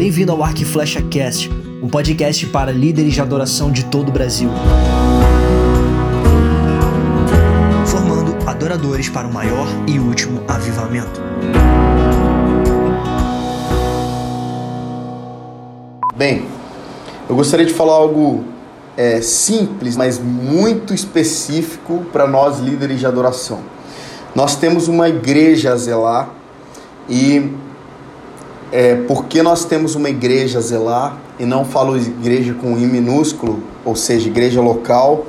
Bem-vindo ao Arc Flecha Cast, um podcast para líderes de adoração de todo o Brasil. Formando adoradores para o maior e último avivamento. Bem, eu gostaria de falar algo é, simples, mas muito específico para nós líderes de adoração. Nós temos uma igreja a zelar e é, porque nós temos uma igreja a zelar, e não falo igreja com I minúsculo, ou seja, igreja local,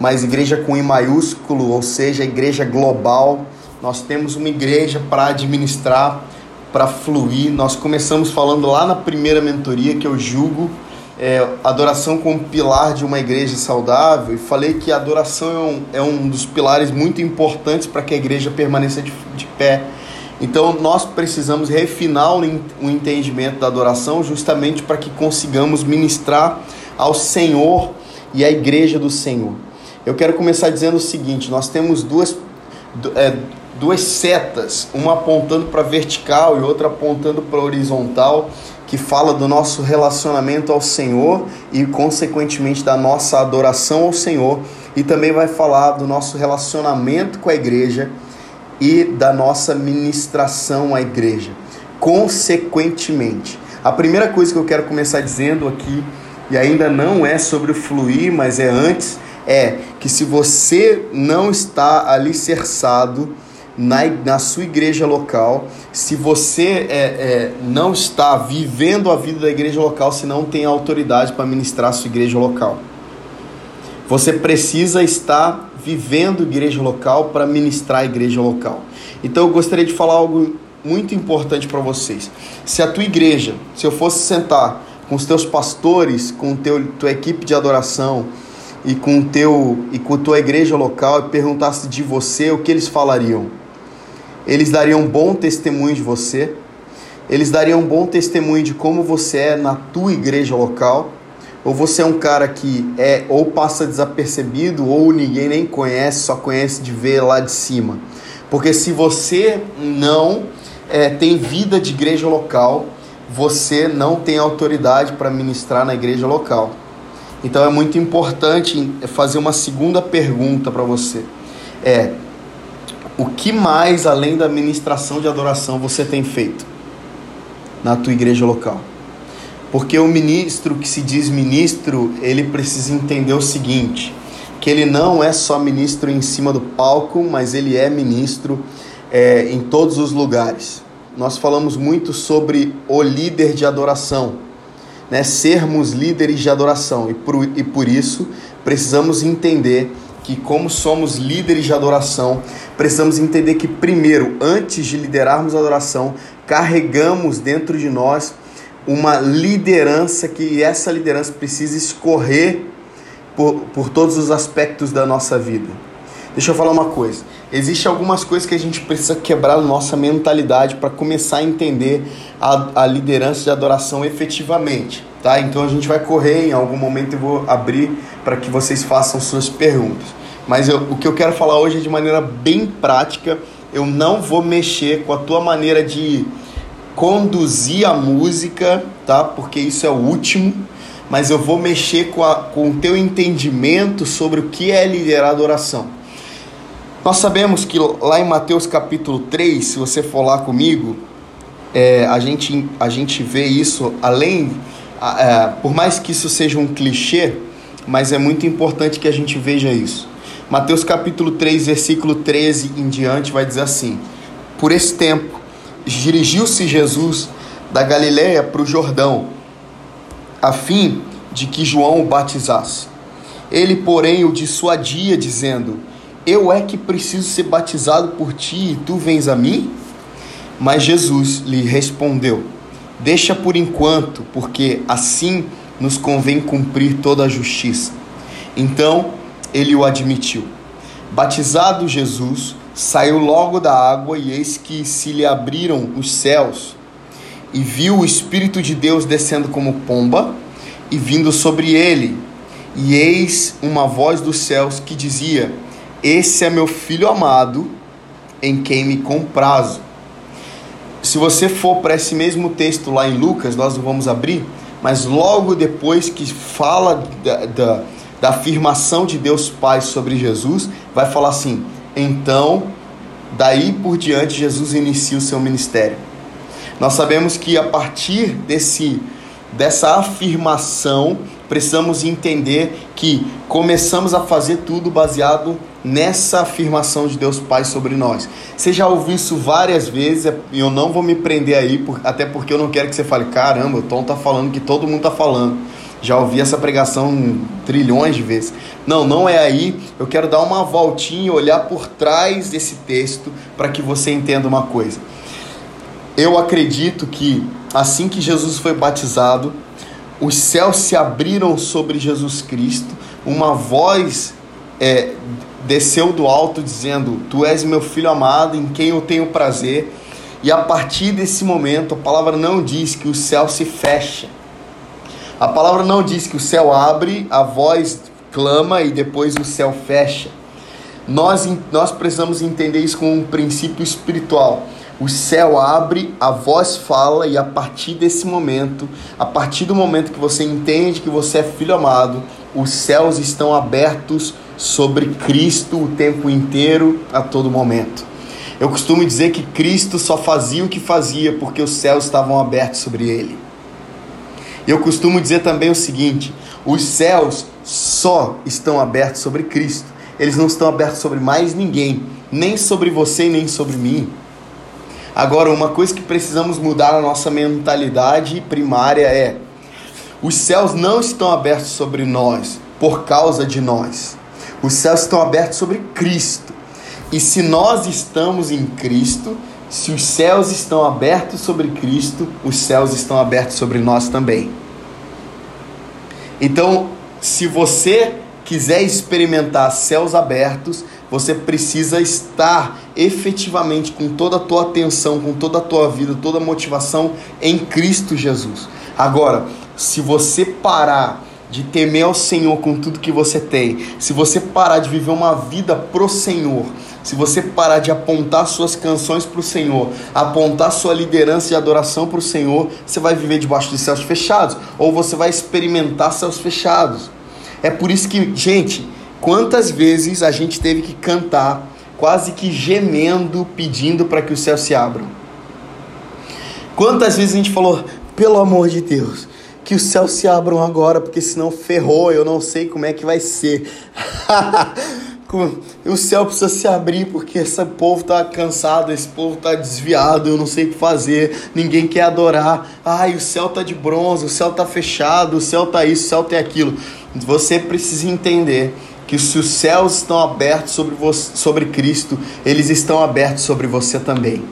mas igreja com I maiúsculo, ou seja, igreja global. Nós temos uma igreja para administrar, para fluir. Nós começamos falando lá na primeira mentoria que eu julgo é, adoração como pilar de uma igreja saudável e falei que a adoração é um, é um dos pilares muito importantes para que a igreja permaneça de, de pé. Então nós precisamos refinar o entendimento da adoração justamente para que consigamos ministrar ao Senhor e à igreja do Senhor. Eu quero começar dizendo o seguinte: nós temos duas, é, duas setas, uma apontando para vertical e outra apontando para horizontal que fala do nosso relacionamento ao Senhor e, consequentemente, da nossa adoração ao Senhor, e também vai falar do nosso relacionamento com a igreja e da nossa ministração à igreja. Consequentemente, a primeira coisa que eu quero começar dizendo aqui, e ainda não é sobre o fluir, mas é antes, é que se você não está alicerçado na, na sua igreja local. Se você é, é, não está vivendo a vida da igreja local, se não tem autoridade para ministrar a sua igreja local. Você precisa estar vivendo igreja local para ministrar a igreja local. Então eu gostaria de falar algo muito importante para vocês. Se a tua igreja, se eu fosse sentar com os teus pastores, com teu, tua equipe de adoração e com teu e com tua igreja local e perguntasse de você, o que eles falariam? eles dariam bom testemunho de você, eles dariam bom testemunho de como você é na tua igreja local, ou você é um cara que é ou passa desapercebido ou ninguém nem conhece, só conhece de ver lá de cima. Porque se você não é, tem vida de igreja local, você não tem autoridade para ministrar na igreja local. Então é muito importante fazer uma segunda pergunta para você. É, o que mais além da ministração de adoração você tem feito na tua igreja local? Porque o ministro que se diz ministro, ele precisa entender o seguinte, que ele não é só ministro em cima do palco, mas ele é ministro é, em todos os lugares. Nós falamos muito sobre o líder de adoração, né? sermos líderes de adoração, e por, e por isso precisamos entender que, como somos líderes de adoração, precisamos entender que, primeiro, antes de liderarmos a adoração, carregamos dentro de nós uma liderança que essa liderança precisa escorrer por, por todos os aspectos da nossa vida. Deixa eu falar uma coisa. Existem algumas coisas que a gente precisa quebrar nossa mentalidade para começar a entender a, a liderança de adoração efetivamente. Tá? Então a gente vai correr, em algum momento eu vou abrir para que vocês façam suas perguntas. Mas eu, o que eu quero falar hoje é de maneira bem prática. Eu não vou mexer com a tua maneira de conduzir a música, tá? Porque isso é o último. Mas eu vou mexer com, a, com o teu entendimento sobre o que é liderar adoração. Nós sabemos que lá em Mateus capítulo 3, se você for lá comigo, é, a, gente, a gente vê isso além, é, por mais que isso seja um clichê, mas é muito importante que a gente veja isso. Mateus capítulo 3, versículo 13 em diante vai dizer assim: Por esse tempo, dirigiu-se Jesus da Galiléia para o Jordão, a fim de que João o batizasse. Ele, porém, o dissuadia, dizendo: eu é que preciso ser batizado por ti e tu vens a mim? Mas Jesus lhe respondeu: Deixa por enquanto, porque assim nos convém cumprir toda a justiça. Então ele o admitiu. Batizado Jesus, saiu logo da água e eis que se lhe abriram os céus e viu o Espírito de Deus descendo como pomba e vindo sobre ele. E eis uma voz dos céus que dizia: esse é meu filho amado, em quem me comprazo. se você for para esse mesmo texto lá em Lucas, nós vamos abrir, mas logo depois que fala da, da, da afirmação de Deus Pai sobre Jesus, vai falar assim: então, daí por diante, Jesus inicia o seu ministério. Nós sabemos que a partir desse, dessa afirmação, precisamos entender que começamos a fazer tudo baseado nessa afirmação de Deus Pai sobre nós. Você já ouviu isso várias vezes, e eu não vou me prender aí, até porque eu não quero que você fale, caramba, o Tom tá falando que todo mundo tá falando. Já ouvi essa pregação trilhões de vezes. Não, não é aí. Eu quero dar uma voltinha, olhar por trás desse texto para que você entenda uma coisa. Eu acredito que assim que Jesus foi batizado, os céus se abriram sobre Jesus Cristo, uma voz é, desceu do alto dizendo: Tu és meu filho amado, em quem eu tenho prazer. E a partir desse momento, a palavra não diz que o céu se fecha. A palavra não diz que o céu abre, a voz clama e depois o céu fecha. Nós, nós precisamos entender isso como um princípio espiritual. O céu abre, a voz fala, e a partir desse momento, a partir do momento que você entende que você é filho amado, os céus estão abertos sobre Cristo o tempo inteiro, a todo momento. Eu costumo dizer que Cristo só fazia o que fazia porque os céus estavam abertos sobre ele. Eu costumo dizer também o seguinte: os céus só estão abertos sobre Cristo. Eles não estão abertos sobre mais ninguém, nem sobre você, nem sobre mim. Agora, uma coisa que precisamos mudar na nossa mentalidade primária é: os céus não estão abertos sobre nós por causa de nós. Os céus estão abertos sobre Cristo. E se nós estamos em Cristo, se os céus estão abertos sobre Cristo, os céus estão abertos sobre nós também. Então, se você quiser experimentar céus abertos, você precisa estar efetivamente com toda a tua atenção, com toda a tua vida, toda a motivação em Cristo Jesus. Agora, se você parar de temer ao Senhor com tudo que você tem, se você parar de viver uma vida pro Senhor, se você parar de apontar suas canções para o Senhor, apontar sua liderança e adoração para o Senhor, você vai viver debaixo de céus fechados, ou você vai experimentar céus fechados. É por isso que, gente, quantas vezes a gente teve que cantar, quase que gemendo, pedindo para que os céus se abram? Quantas vezes a gente falou, pelo amor de Deus, que os céus se abram agora, porque senão ferrou, eu não sei como é que vai ser. o céu precisa se abrir porque esse povo está cansado, esse povo está desviado, eu não sei o que fazer, ninguém quer adorar. Ai, o céu está de bronze, o céu está fechado, o céu está isso, o céu tem aquilo. Você precisa entender que se os céus estão abertos sobre, você, sobre Cristo, eles estão abertos sobre você também.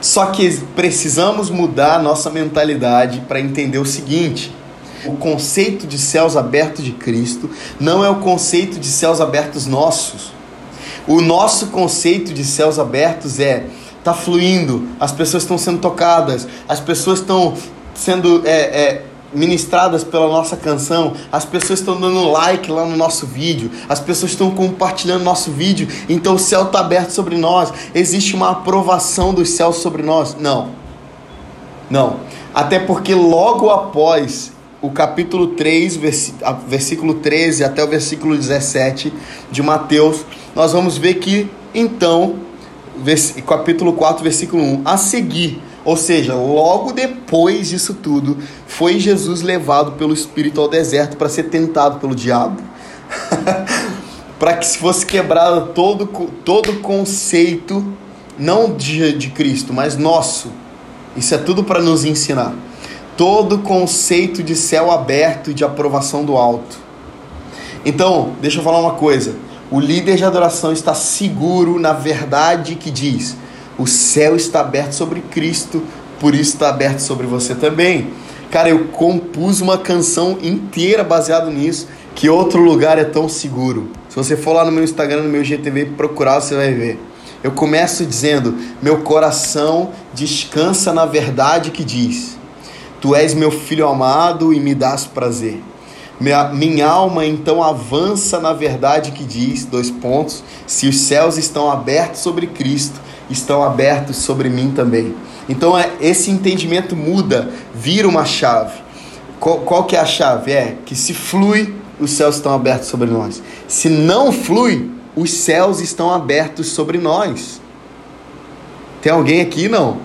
Só que precisamos mudar nossa mentalidade para entender o seguinte: o conceito de céus abertos de Cristo não é o conceito de céus abertos nossos. O nosso conceito de céus abertos é tá fluindo, as pessoas estão sendo tocadas, as pessoas estão sendo é, é, ministradas pela nossa canção, as pessoas estão dando like lá no nosso vídeo, as pessoas estão compartilhando nosso vídeo, então o céu está aberto sobre nós, existe uma aprovação dos céus sobre nós? Não. Não. Até porque logo após o capítulo 3, versículo 13 até o versículo 17 de Mateus, nós vamos ver que então, capítulo 4, versículo 1, a seguir ou seja, logo depois disso tudo, foi Jesus levado pelo Espírito ao deserto para ser tentado pelo diabo. para que se fosse quebrado todo todo conceito, não de, de Cristo, mas nosso. Isso é tudo para nos ensinar. Todo conceito de céu aberto e de aprovação do alto. Então, deixa eu falar uma coisa. O líder de adoração está seguro na verdade que diz: o céu está aberto sobre Cristo, por isso está aberto sobre você também. Cara, eu compus uma canção inteira baseado nisso. Que outro lugar é tão seguro? Se você for lá no meu Instagram, no meu GTV procurar, você vai ver. Eu começo dizendo: Meu coração descansa na verdade que diz: Tu és meu filho amado e me dás prazer. Minha, minha alma então avança na verdade que diz: dois pontos. Se os céus estão abertos sobre Cristo, estão abertos sobre mim também. Então é, esse entendimento muda, vira uma chave. Qual, qual que é a chave? É que se flui, os céus estão abertos sobre nós. Se não flui, os céus estão abertos sobre nós. Tem alguém aqui não?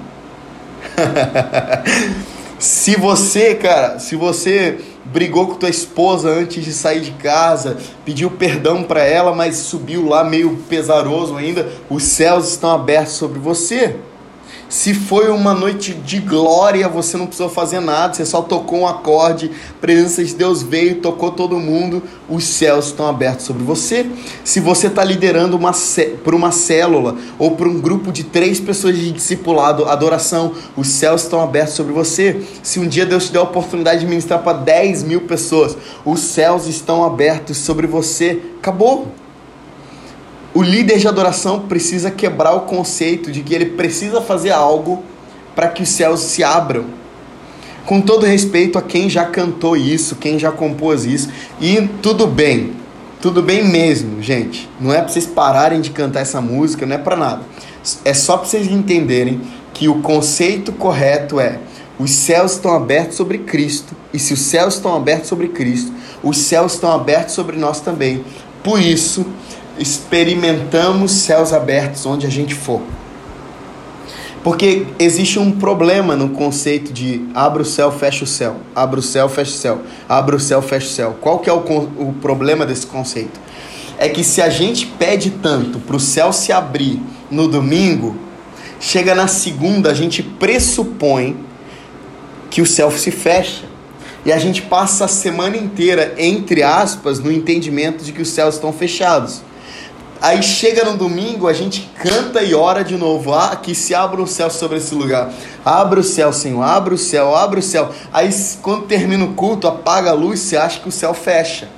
se você, cara, se você brigou com tua esposa antes de sair de casa, pediu perdão para ela, mas subiu lá meio pesaroso ainda, os céus estão abertos sobre você. Se foi uma noite de glória, você não precisou fazer nada, você só tocou um acorde, a presença de Deus veio, tocou todo mundo, os céus estão abertos sobre você. Se você está liderando uma, por uma célula ou por um grupo de três pessoas de discipulado, adoração, os céus estão abertos sobre você. Se um dia Deus te der a oportunidade de ministrar para 10 mil pessoas, os céus estão abertos sobre você. Acabou. O líder de adoração precisa quebrar o conceito de que ele precisa fazer algo para que os céus se abram. Com todo respeito a quem já cantou isso, quem já compôs isso, e tudo bem, tudo bem mesmo, gente. Não é para vocês pararem de cantar essa música, não é para nada. É só para vocês entenderem que o conceito correto é: os céus estão abertos sobre Cristo, e se os céus estão abertos sobre Cristo, os céus estão abertos sobre nós também. Por isso, experimentamos céus abertos onde a gente for. Porque existe um problema no conceito de abra o céu, fecha o céu, abra o céu, fecha o céu, abra o céu, fecha o céu. Qual que é o, o problema desse conceito? É que se a gente pede tanto para o céu se abrir no domingo, chega na segunda a gente pressupõe que o céu se fecha. E a gente passa a semana inteira, entre aspas, no entendimento de que os céus estão fechados. Aí chega no domingo, a gente canta e ora de novo. Ah, que se abra o céu sobre esse lugar. Abra o céu, Senhor. Abra o céu, abra o céu. Aí quando termina o culto, apaga a luz, você acha que o céu fecha.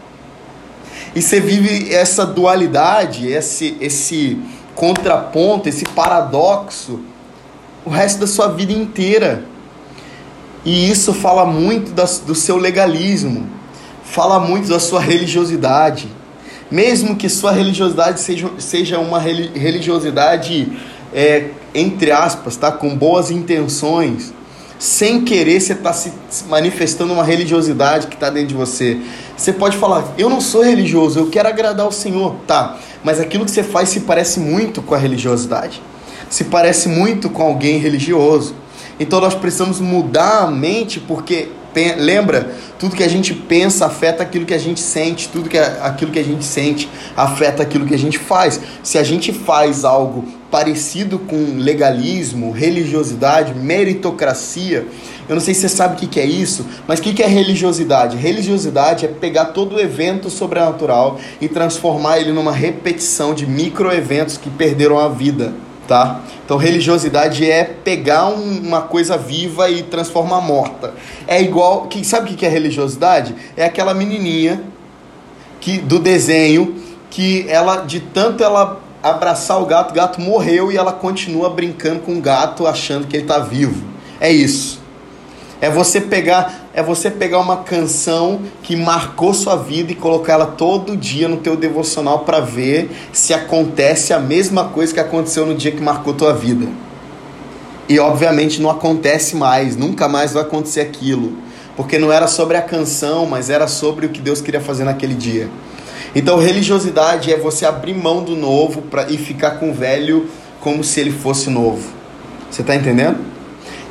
E você vive essa dualidade, esse, esse contraponto, esse paradoxo o resto da sua vida inteira. E isso fala muito do seu legalismo, fala muito da sua religiosidade mesmo que sua religiosidade seja, seja uma religiosidade, é, entre aspas, tá? com boas intenções, sem querer você está se manifestando uma religiosidade que está dentro de você. Você pode falar, eu não sou religioso, eu quero agradar o Senhor, tá? Mas aquilo que você faz se parece muito com a religiosidade, se parece muito com alguém religioso. Então nós precisamos mudar a mente porque lembra, tudo que a gente pensa afeta aquilo que a gente sente, tudo que aquilo que a gente sente afeta aquilo que a gente faz. Se a gente faz algo parecido com legalismo, religiosidade, meritocracia, eu não sei se você sabe o que é isso, mas o que é religiosidade? Religiosidade é pegar todo o evento sobrenatural e transformar ele numa repetição de microeventos que perderam a vida tá? Então religiosidade é pegar um, uma coisa viva e transformar morta. É igual, que sabe o que é religiosidade? É aquela menininha que do desenho que ela de tanto ela abraçar o gato, o gato morreu e ela continua brincando com o gato achando que ele está vivo. É isso. É você pegar, é você pegar uma canção que marcou sua vida e colocar ela todo dia no teu devocional para ver se acontece a mesma coisa que aconteceu no dia que marcou tua vida. E obviamente não acontece mais, nunca mais vai acontecer aquilo, porque não era sobre a canção, mas era sobre o que Deus queria fazer naquele dia. Então, religiosidade é você abrir mão do novo pra, e ficar com o velho como se ele fosse novo. Você está entendendo?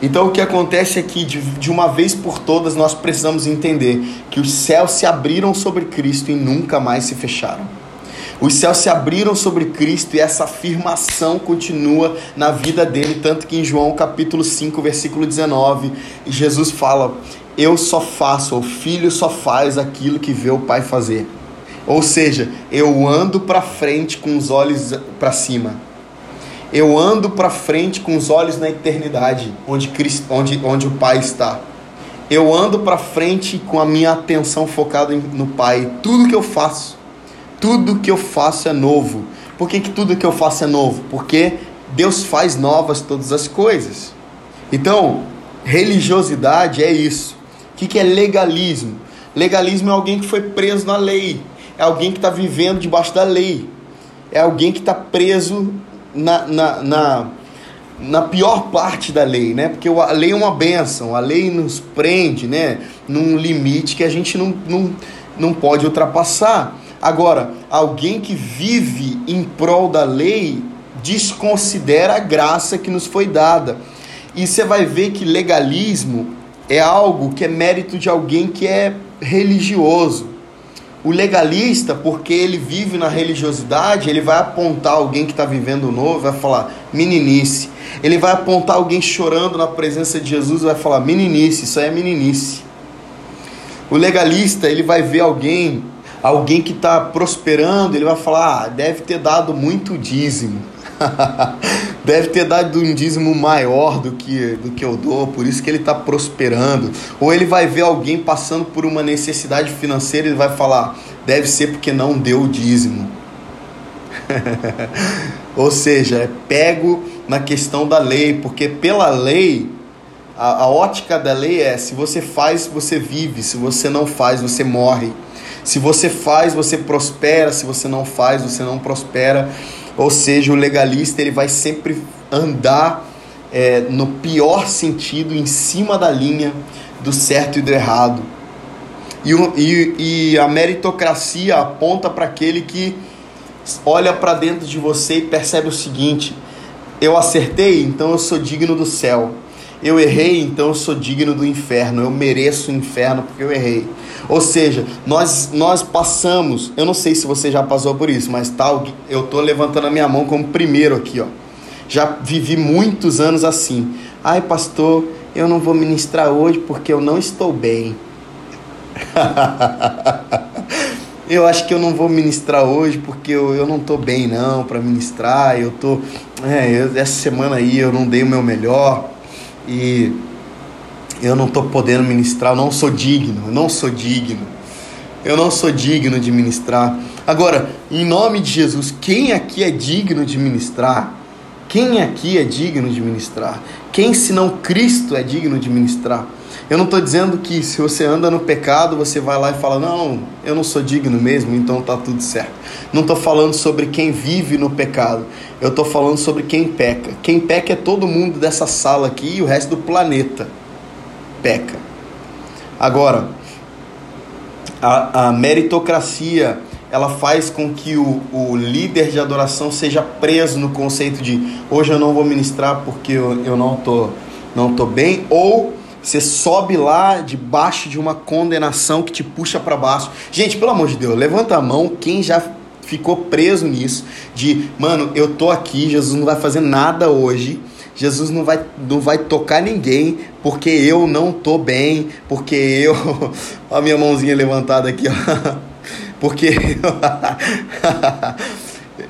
Então o que acontece é que de, de uma vez por todas nós precisamos entender que os céus se abriram sobre Cristo e nunca mais se fecharam. Os céus se abriram sobre Cristo e essa afirmação continua na vida dele, tanto que em João capítulo 5, versículo 19, Jesus fala: Eu só faço, o filho só faz aquilo que vê o pai fazer. Ou seja, eu ando para frente com os olhos para cima eu ando para frente com os olhos na eternidade, onde, Cristo, onde, onde o Pai está. Eu ando para frente com a minha atenção focada no Pai. Tudo que eu faço, tudo que eu faço é novo. Por que, que tudo que eu faço é novo? Porque Deus faz novas todas as coisas. Então, religiosidade é isso. O que, que é legalismo? Legalismo é alguém que foi preso na lei, é alguém que está vivendo debaixo da lei, é alguém que está preso na, na, na, na pior parte da lei, né? Porque a lei é uma benção, a lei nos prende, né? Num limite que a gente não, não, não pode ultrapassar. Agora, alguém que vive em prol da lei desconsidera a graça que nos foi dada. E você vai ver que legalismo é algo que é mérito de alguém que é religioso. O legalista, porque ele vive na religiosidade, ele vai apontar alguém que está vivendo novo, vai falar meninice. Ele vai apontar alguém chorando na presença de Jesus, vai falar meninice, isso aí é meninice. O legalista, ele vai ver alguém, alguém que está prosperando, ele vai falar, ah, deve ter dado muito dízimo. deve ter dado um dízimo maior do que, do que eu dou, por isso que ele está prosperando. Ou ele vai ver alguém passando por uma necessidade financeira e vai falar: deve ser porque não deu o dízimo. Ou seja, é pego na questão da lei, porque pela lei, a, a ótica da lei é: se você faz, você vive, se você não faz, você morre. Se você faz, você prospera, se você não faz, você não prospera. Ou seja, o legalista ele vai sempre andar é, no pior sentido, em cima da linha do certo e do errado. E, e, e a meritocracia aponta para aquele que olha para dentro de você e percebe o seguinte: eu acertei, então eu sou digno do céu. Eu errei, então eu sou digno do inferno. Eu mereço o inferno porque eu errei. Ou seja, nós, nós passamos, eu não sei se você já passou por isso, mas tal, eu tô levantando a minha mão como primeiro aqui, ó. Já vivi muitos anos assim. Ai, pastor, eu não vou ministrar hoje porque eu não estou bem. eu acho que eu não vou ministrar hoje porque eu, eu não estou bem não para ministrar. Eu tô, é, eu, essa semana aí eu não dei o meu melhor e eu não estou podendo ministrar, eu não sou digno, eu não sou digno. Eu não sou digno de ministrar. Agora, em nome de Jesus, quem aqui é digno de ministrar? Quem aqui é digno de ministrar? Quem, senão Cristo, é digno de ministrar? Eu não estou dizendo que se você anda no pecado, você vai lá e fala, não, eu não sou digno mesmo, então tá tudo certo. Não estou falando sobre quem vive no pecado, eu estou falando sobre quem peca. Quem peca é todo mundo dessa sala aqui e o resto do planeta peca. Agora, a, a meritocracia ela faz com que o, o líder de adoração seja preso no conceito de hoje eu não vou ministrar porque eu, eu não tô não tô bem ou você sobe lá debaixo de uma condenação que te puxa para baixo. Gente, pelo amor de Deus, levanta a mão quem já ficou preso nisso de, mano, eu tô aqui, Jesus não vai fazer nada hoje Jesus não vai, não vai tocar ninguém porque eu não tô bem, porque eu. a minha mãozinha levantada aqui, ó. Porque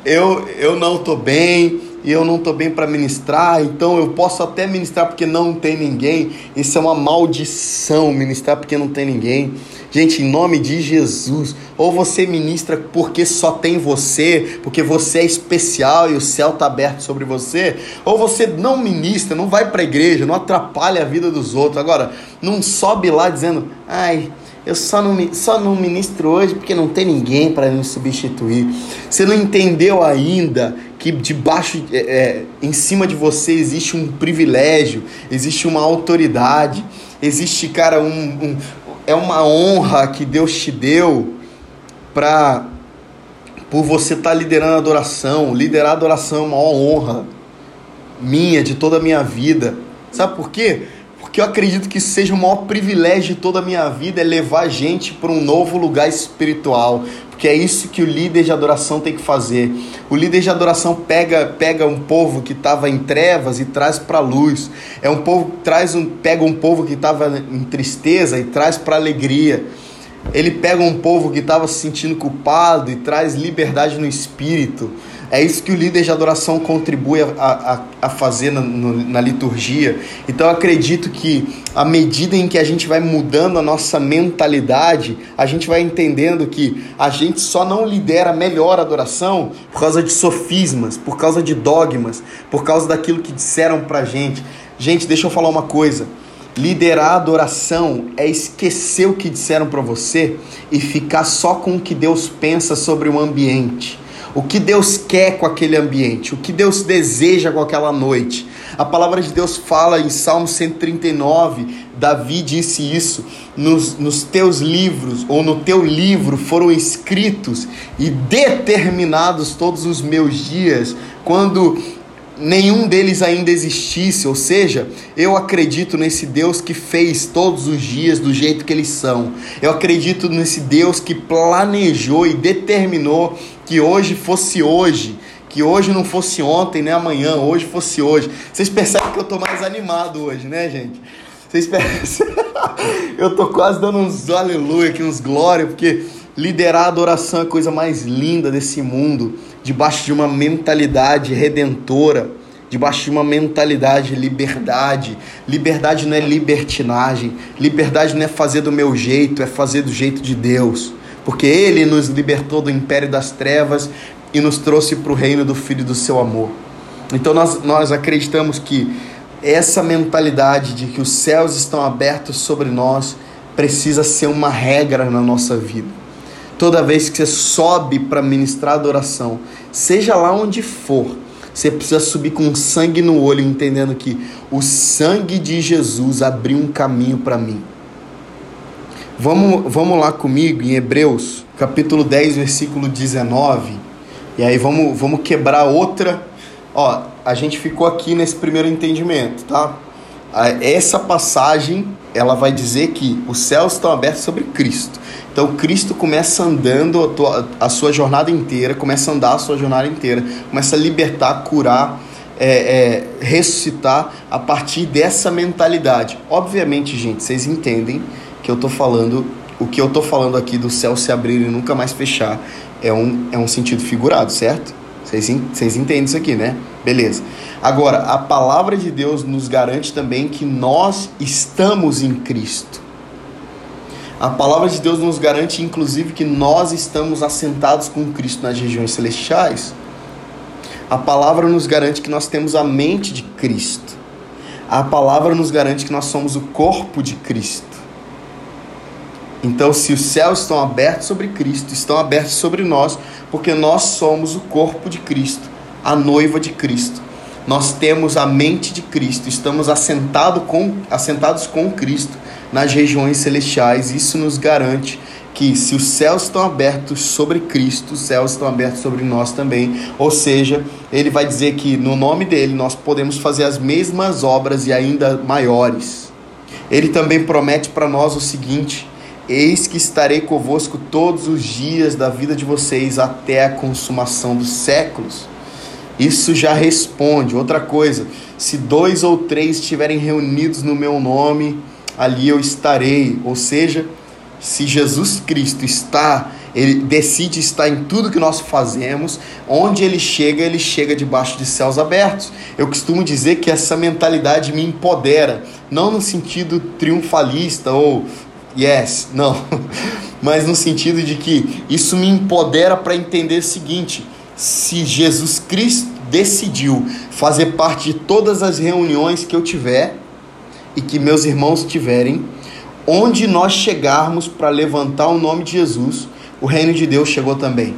eu, eu não tô bem e eu não tô bem para ministrar, então eu posso até ministrar porque não tem ninguém. Isso é uma maldição, ministrar porque não tem ninguém. Gente, em nome de Jesus, ou você ministra porque só tem você, porque você é especial e o céu está aberto sobre você, ou você não ministra, não vai para a igreja, não atrapalha a vida dos outros. Agora, não sobe lá dizendo, ai, eu só não, só não ministro hoje porque não tem ninguém para me substituir. Você não entendeu ainda que debaixo, é, é, em cima de você existe um privilégio, existe uma autoridade, existe, cara, um, um, é uma honra que Deus te deu para por você estar tá liderando a adoração. Liderar a adoração é uma honra minha, de toda a minha vida. Sabe por quê? Porque eu acredito que seja o maior privilégio de toda a minha vida é levar a gente para um novo lugar espiritual, porque é isso que o líder de adoração tem que fazer. O líder de adoração pega, pega um povo que estava em trevas e traz para a luz. É um povo traz um, pega um povo que estava em tristeza e traz para alegria. Ele pega um povo que estava se sentindo culpado e traz liberdade no espírito. É isso que o líder de adoração contribui a, a, a fazer na, na liturgia. Então eu acredito que à medida em que a gente vai mudando a nossa mentalidade, a gente vai entendendo que a gente só não lidera melhor a adoração por causa de sofismas, por causa de dogmas, por causa daquilo que disseram pra gente. Gente, deixa eu falar uma coisa. Liderar a adoração é esquecer o que disseram para você e ficar só com o que Deus pensa sobre o ambiente o que Deus quer com aquele ambiente, o que Deus deseja com aquela noite. A palavra de Deus fala em Salmo 139, Davi disse isso: nos, nos teus livros, ou no teu livro, foram escritos e determinados todos os meus dias, quando nenhum deles ainda existisse, ou seja, eu acredito nesse Deus que fez todos os dias do jeito que eles são. Eu acredito nesse Deus que planejou e determinou que hoje fosse hoje, que hoje não fosse ontem nem amanhã, hoje fosse hoje. Vocês percebem que eu tô mais animado hoje, né, gente? Vocês percebem? eu tô quase dando uns aleluia aqui, uns glória, porque liderar a adoração é a coisa mais linda desse mundo debaixo de uma mentalidade redentora, debaixo de uma mentalidade de liberdade. Liberdade não é libertinagem, liberdade não é fazer do meu jeito, é fazer do jeito de Deus. Porque Ele nos libertou do império das trevas e nos trouxe para o reino do Filho do seu amor. Então nós, nós acreditamos que essa mentalidade de que os céus estão abertos sobre nós precisa ser uma regra na nossa vida. Toda vez que você sobe para ministrar adoração, seja lá onde for, você precisa subir com sangue no olho, entendendo que o sangue de Jesus abriu um caminho para mim. Vamos, vamos lá comigo em Hebreus, capítulo 10, versículo 19. E aí vamos, vamos quebrar outra. Ó, a gente ficou aqui nesse primeiro entendimento, tá? Essa passagem, ela vai dizer que os céus estão abertos sobre Cristo. Então Cristo começa andando a, tua, a sua jornada inteira, começa a andar a sua jornada inteira, começa a libertar, curar, é, é, ressuscitar a partir dessa mentalidade. Obviamente, gente, vocês entendem que eu estou falando, o que eu estou falando aqui do céu se abrir e nunca mais fechar é um, é um sentido figurado, certo? Vocês, vocês entendem isso aqui, né? Beleza. Agora, a palavra de Deus nos garante também que nós estamos em Cristo. A palavra de Deus nos garante, inclusive, que nós estamos assentados com Cristo nas regiões celestiais. A palavra nos garante que nós temos a mente de Cristo. A palavra nos garante que nós somos o corpo de Cristo. Então, se os céus estão abertos sobre Cristo, estão abertos sobre nós, porque nós somos o corpo de Cristo, a noiva de Cristo. Nós temos a mente de Cristo, estamos assentado com, assentados com Cristo nas regiões celestiais. Isso nos garante que se os céus estão abertos sobre Cristo, os céus estão abertos sobre nós também. Ou seja, ele vai dizer que no nome dele nós podemos fazer as mesmas obras e ainda maiores. Ele também promete para nós o seguinte: Eis que estarei convosco todos os dias da vida de vocês até a consumação dos séculos. Isso já responde. Outra coisa, se dois ou três estiverem reunidos no meu nome, ali eu estarei. Ou seja, se Jesus Cristo está, ele decide estar em tudo que nós fazemos, onde ele chega, ele chega debaixo de céus abertos. Eu costumo dizer que essa mentalidade me empodera, não no sentido triunfalista ou yes, não, mas no sentido de que isso me empodera para entender o seguinte: se Jesus Cristo decidiu fazer parte de todas as reuniões que eu tiver, e que meus irmãos tiverem, onde nós chegarmos para levantar o nome de Jesus, o reino de Deus chegou também.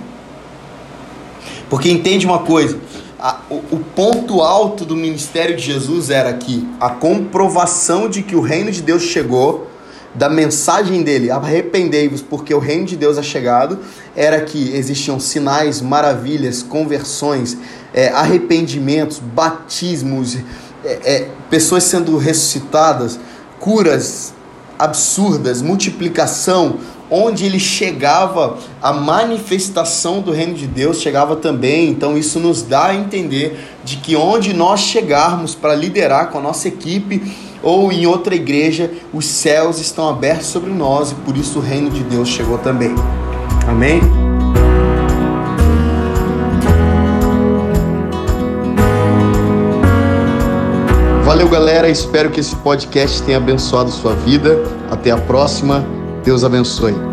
Porque entende uma coisa, a, o, o ponto alto do ministério de Jesus era que a comprovação de que o reino de Deus chegou, da mensagem dele, arrependei-vos porque o reino de Deus é chegado, era que existiam sinais, maravilhas, conversões, é, arrependimentos, batismos, é, é, pessoas sendo ressuscitadas, curas absurdas, multiplicação, onde ele chegava, a manifestação do reino de Deus chegava também. Então isso nos dá a entender de que onde nós chegarmos para liderar com a nossa equipe ou em outra igreja, os céus estão abertos sobre nós e por isso o reino de Deus chegou também. Amém? Espero que esse podcast tenha abençoado sua vida. Até a próxima. Deus abençoe.